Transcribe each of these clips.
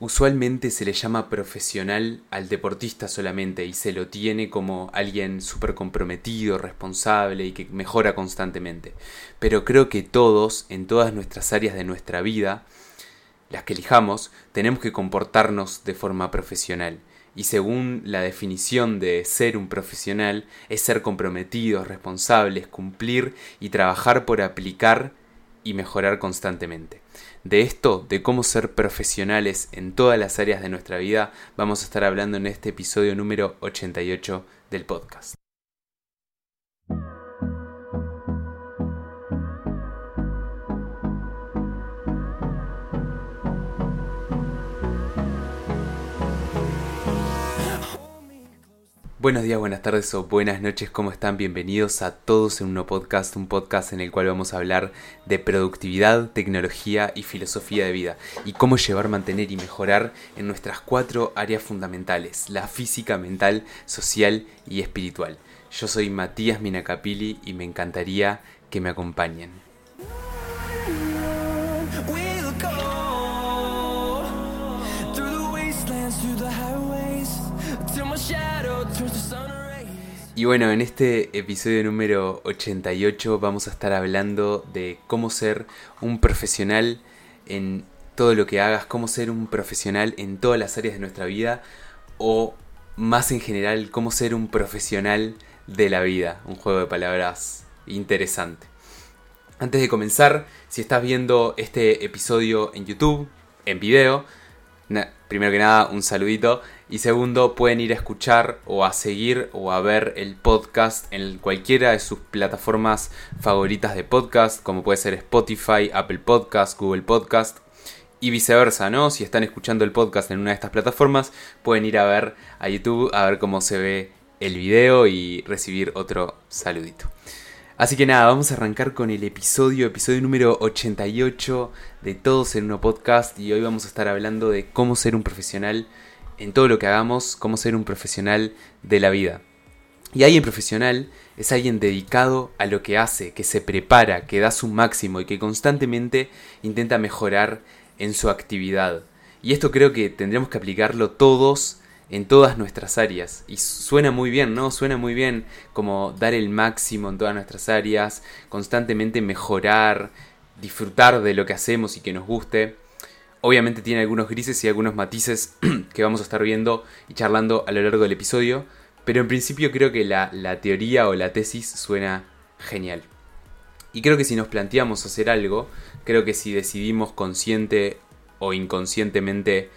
Usualmente se le llama profesional al deportista solamente y se lo tiene como alguien súper comprometido, responsable y que mejora constantemente. Pero creo que todos, en todas nuestras áreas de nuestra vida, las que elijamos, tenemos que comportarnos de forma profesional. Y según la definición de ser un profesional, es ser comprometidos, responsables, cumplir y trabajar por aplicar y mejorar constantemente. De esto, de cómo ser profesionales en todas las áreas de nuestra vida, vamos a estar hablando en este episodio número 88 del podcast. Buenos días, buenas tardes o buenas noches, ¿cómo están? Bienvenidos a todos en un podcast, un podcast en el cual vamos a hablar de productividad, tecnología y filosofía de vida y cómo llevar, mantener y mejorar en nuestras cuatro áreas fundamentales, la física, mental, social y espiritual. Yo soy Matías Minacapili y me encantaría que me acompañen. Y bueno, en este episodio número 88 vamos a estar hablando de cómo ser un profesional en todo lo que hagas, cómo ser un profesional en todas las áreas de nuestra vida o más en general, cómo ser un profesional de la vida. Un juego de palabras interesante. Antes de comenzar, si estás viendo este episodio en YouTube, en video, primero que nada, un saludito. Y segundo, pueden ir a escuchar o a seguir o a ver el podcast en cualquiera de sus plataformas favoritas de podcast, como puede ser Spotify, Apple Podcast, Google Podcast y viceversa, ¿no? Si están escuchando el podcast en una de estas plataformas, pueden ir a ver a YouTube a ver cómo se ve el video y recibir otro saludito. Así que nada, vamos a arrancar con el episodio, episodio número 88 de Todos en uno podcast y hoy vamos a estar hablando de cómo ser un profesional en todo lo que hagamos, cómo ser un profesional de la vida. Y alguien profesional es alguien dedicado a lo que hace, que se prepara, que da su máximo y que constantemente intenta mejorar en su actividad. Y esto creo que tendremos que aplicarlo todos en todas nuestras áreas. Y suena muy bien, ¿no? Suena muy bien como dar el máximo en todas nuestras áreas, constantemente mejorar, disfrutar de lo que hacemos y que nos guste. Obviamente tiene algunos grises y algunos matices que vamos a estar viendo y charlando a lo largo del episodio, pero en principio creo que la, la teoría o la tesis suena genial. Y creo que si nos planteamos hacer algo, creo que si decidimos consciente o inconscientemente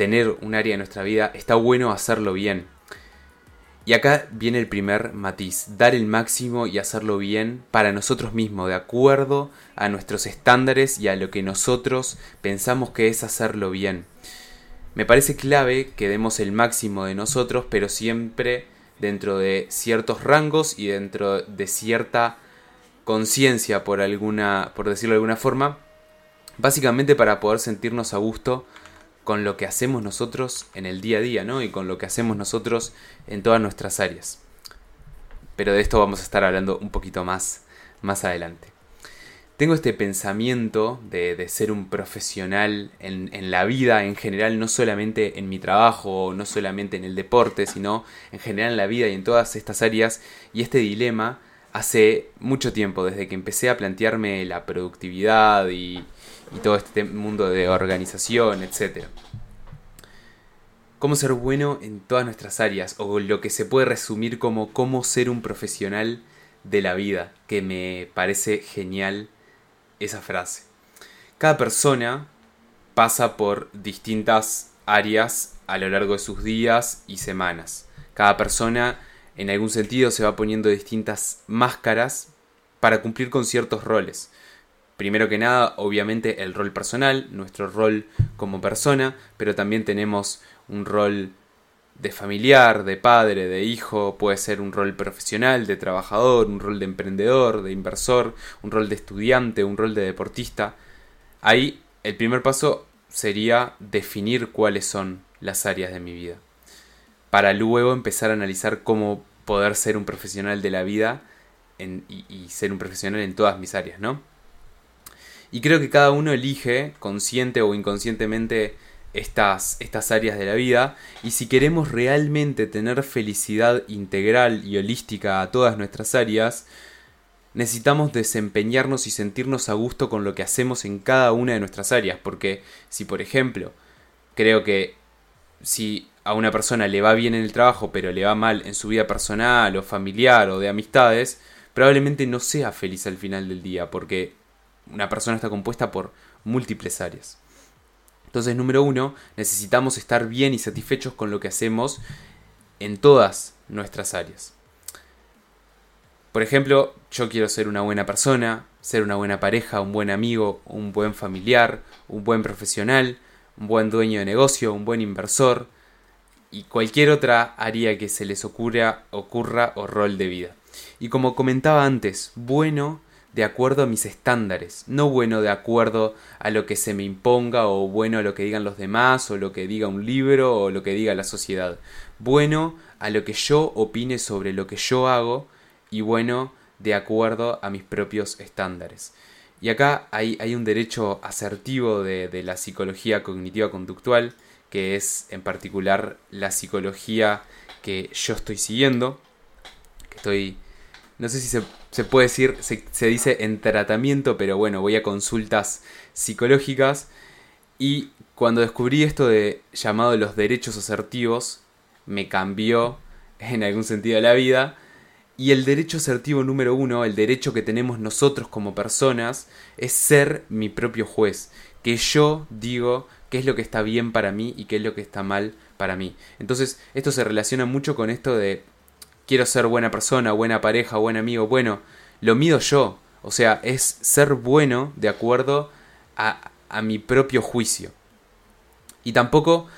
tener un área de nuestra vida, está bueno hacerlo bien. Y acá viene el primer matiz, dar el máximo y hacerlo bien para nosotros mismos, de acuerdo a nuestros estándares y a lo que nosotros pensamos que es hacerlo bien. Me parece clave que demos el máximo de nosotros, pero siempre dentro de ciertos rangos y dentro de cierta conciencia por alguna por decirlo de alguna forma, básicamente para poder sentirnos a gusto con lo que hacemos nosotros en el día a día, ¿no? Y con lo que hacemos nosotros en todas nuestras áreas. Pero de esto vamos a estar hablando un poquito más, más adelante. Tengo este pensamiento de, ser un profesional en, en, la vida en general, no solamente en mi trabajo, no solamente en el deporte, sino en general en la vida y en todas estas áreas. Y este dilema hace mucho tiempo, desde que empecé a plantearme la productividad y, y todo este mundo de organización, etc. Cómo ser bueno en todas nuestras áreas, o lo que se puede resumir como cómo ser un profesional de la vida, que me parece genial esa frase. Cada persona pasa por distintas áreas a lo largo de sus días y semanas. Cada persona en algún sentido se va poniendo distintas máscaras para cumplir con ciertos roles. Primero que nada, obviamente el rol personal, nuestro rol como persona, pero también tenemos un rol de familiar, de padre, de hijo, puede ser un rol profesional, de trabajador, un rol de emprendedor, de inversor, un rol de estudiante, un rol de deportista. Ahí el primer paso sería definir cuáles son las áreas de mi vida, para luego empezar a analizar cómo poder ser un profesional de la vida y, y ser un profesional en todas mis áreas, ¿no? Y creo que cada uno elige, consciente o inconscientemente, estas, estas áreas de la vida. Y si queremos realmente tener felicidad integral y holística a todas nuestras áreas, necesitamos desempeñarnos y sentirnos a gusto con lo que hacemos en cada una de nuestras áreas, porque si por ejemplo creo que si a una persona le va bien en el trabajo pero le va mal en su vida personal o familiar o de amistades, probablemente no sea feliz al final del día, porque una persona está compuesta por múltiples áreas. Entonces, número uno, necesitamos estar bien y satisfechos con lo que hacemos en todas nuestras áreas. Por ejemplo, yo quiero ser una buena persona, ser una buena pareja, un buen amigo, un buen familiar, un buen profesional, un buen dueño de negocio, un buen inversor y cualquier otra área que se les ocurra, ocurra o rol de vida. Y como comentaba antes, bueno de acuerdo a mis estándares, no bueno de acuerdo a lo que se me imponga o bueno a lo que digan los demás o lo que diga un libro o lo que diga la sociedad. Bueno a lo que yo opine sobre lo que yo hago y bueno de acuerdo a mis propios estándares. Y acá hay, hay un derecho asertivo de, de la psicología cognitiva conductual, que es en particular la psicología que yo estoy siguiendo, que estoy no sé si se, puede decir, se, dice en tratamiento, pero bueno, voy a consultas psicológicas. Y cuando descubrí esto de llamado los derechos asertivos, me cambió en algún sentido la vida. Y el derecho asertivo número uno, el derecho que tenemos nosotros como personas, es ser mi propio juez. Que yo digo qué es lo que está bien para mí y qué es lo que está mal para mí. Entonces, esto se relaciona mucho con esto de quiero ser buena persona, buena pareja, buen amigo. Bueno, lo mido yo. O sea, es ser bueno de acuerdo a, a mi propio juicio. Y tampoco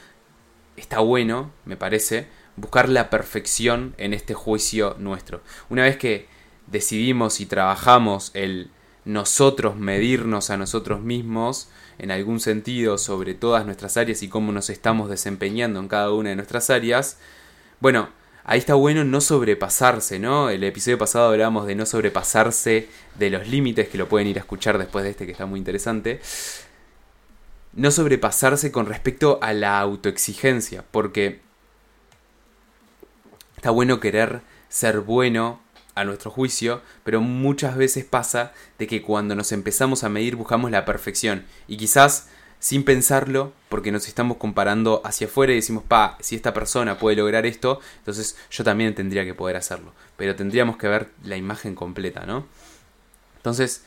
está bueno, me parece, buscar la perfección en este juicio nuestro. Una vez que decidimos y trabajamos el nosotros medirnos a nosotros mismos en algún sentido sobre todas nuestras áreas y cómo nos estamos desempeñando en cada una de nuestras áreas, bueno, ahí está bueno no sobrepasarse, ¿no? El episodio pasado hablábamos de no sobrepasarse de los límites, que lo pueden ir a escuchar después de este que está muy interesante. No sobrepasarse con respecto a la autoexigencia, porque está bueno querer ser bueno a nuestro juicio, pero muchas veces pasa de que cuando nos empezamos a medir buscamos la perfección y quizás sin pensarlo, porque nos estamos comparando hacia afuera y decimos, pa, si esta persona puede lograr esto, entonces yo también tendría que poder hacerlo. Pero tendríamos que ver la imagen completa, ¿no? Entonces,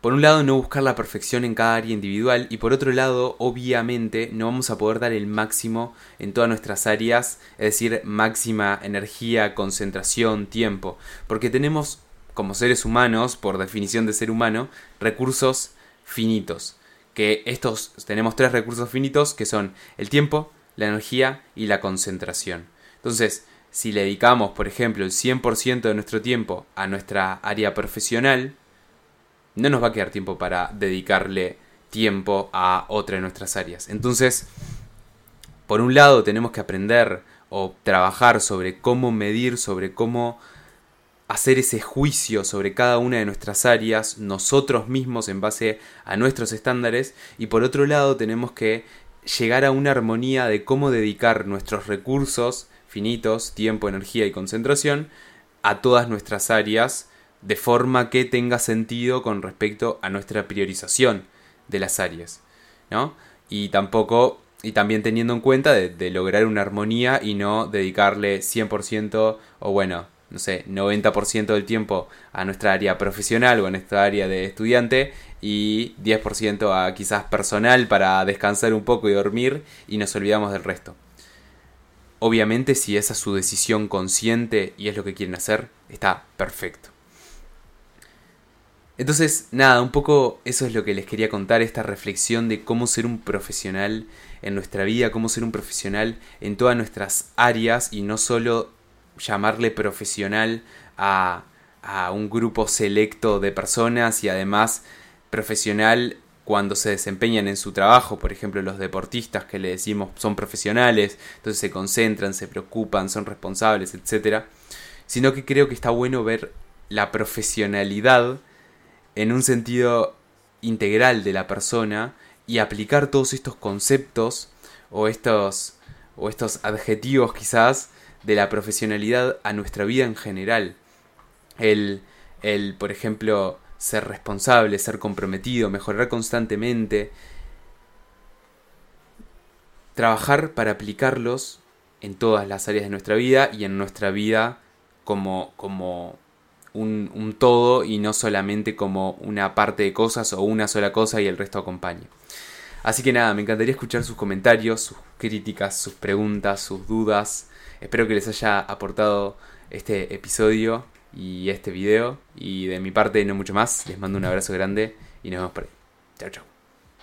por un lado, no buscar la perfección en cada área individual y por otro lado, obviamente, no vamos a poder dar el máximo en todas nuestras áreas, es decir, máxima energía, concentración, tiempo, porque tenemos, como seres humanos, por definición de ser humano, recursos finitos que estos tenemos tres recursos finitos que son el tiempo, la energía y la concentración. Entonces, si le dedicamos, por ejemplo, el 100% de nuestro tiempo a nuestra área profesional, no nos va a quedar tiempo para dedicarle tiempo a otra de nuestras áreas. Entonces, por un lado tenemos que aprender o trabajar sobre cómo medir, sobre cómo hacer ese juicio sobre cada una de nuestras áreas nosotros mismos en base a nuestros estándares y por otro lado tenemos que llegar a una armonía de cómo dedicar nuestros recursos finitos, tiempo, energía y concentración a todas nuestras áreas de forma que tenga sentido con respecto a nuestra priorización de las áreas, ¿no? Y tampoco y también teniendo en cuenta de, de lograr una armonía y no dedicarle 100% o bueno, no sé, 90% del tiempo a nuestra área profesional o a nuestra área de estudiante y 10% a quizás personal para descansar un poco y dormir y nos olvidamos del resto. Obviamente si esa es su decisión consciente y es lo que quieren hacer, está perfecto. Entonces, nada, un poco eso es lo que les quería contar, esta reflexión de cómo ser un profesional en nuestra vida, cómo ser un profesional en todas nuestras áreas y no solo llamarle profesional a, a un grupo selecto de personas y además profesional cuando se desempeñan en su trabajo, por ejemplo los deportistas que le decimos son profesionales, entonces se concentran, se preocupan, son responsables, etc. Sino que creo que está bueno ver la profesionalidad en un sentido integral de la persona y aplicar todos estos conceptos o estos, o estos adjetivos quizás de la profesionalidad a nuestra vida en general. El, el, por ejemplo, ser responsable, ser comprometido, mejorar constantemente, trabajar para aplicarlos en todas las áreas de nuestra vida y en nuestra vida como, como un, un, todo y no solamente como una parte de cosas o una sola cosa y el resto acompaña. Así que nada, me encantaría escuchar sus comentarios, sus críticas, sus preguntas, sus dudas. Espero que les haya aportado este episodio y este video. Y de mi parte no mucho más. Les mando un abrazo grande y nos vemos por ahí. Chao, chao.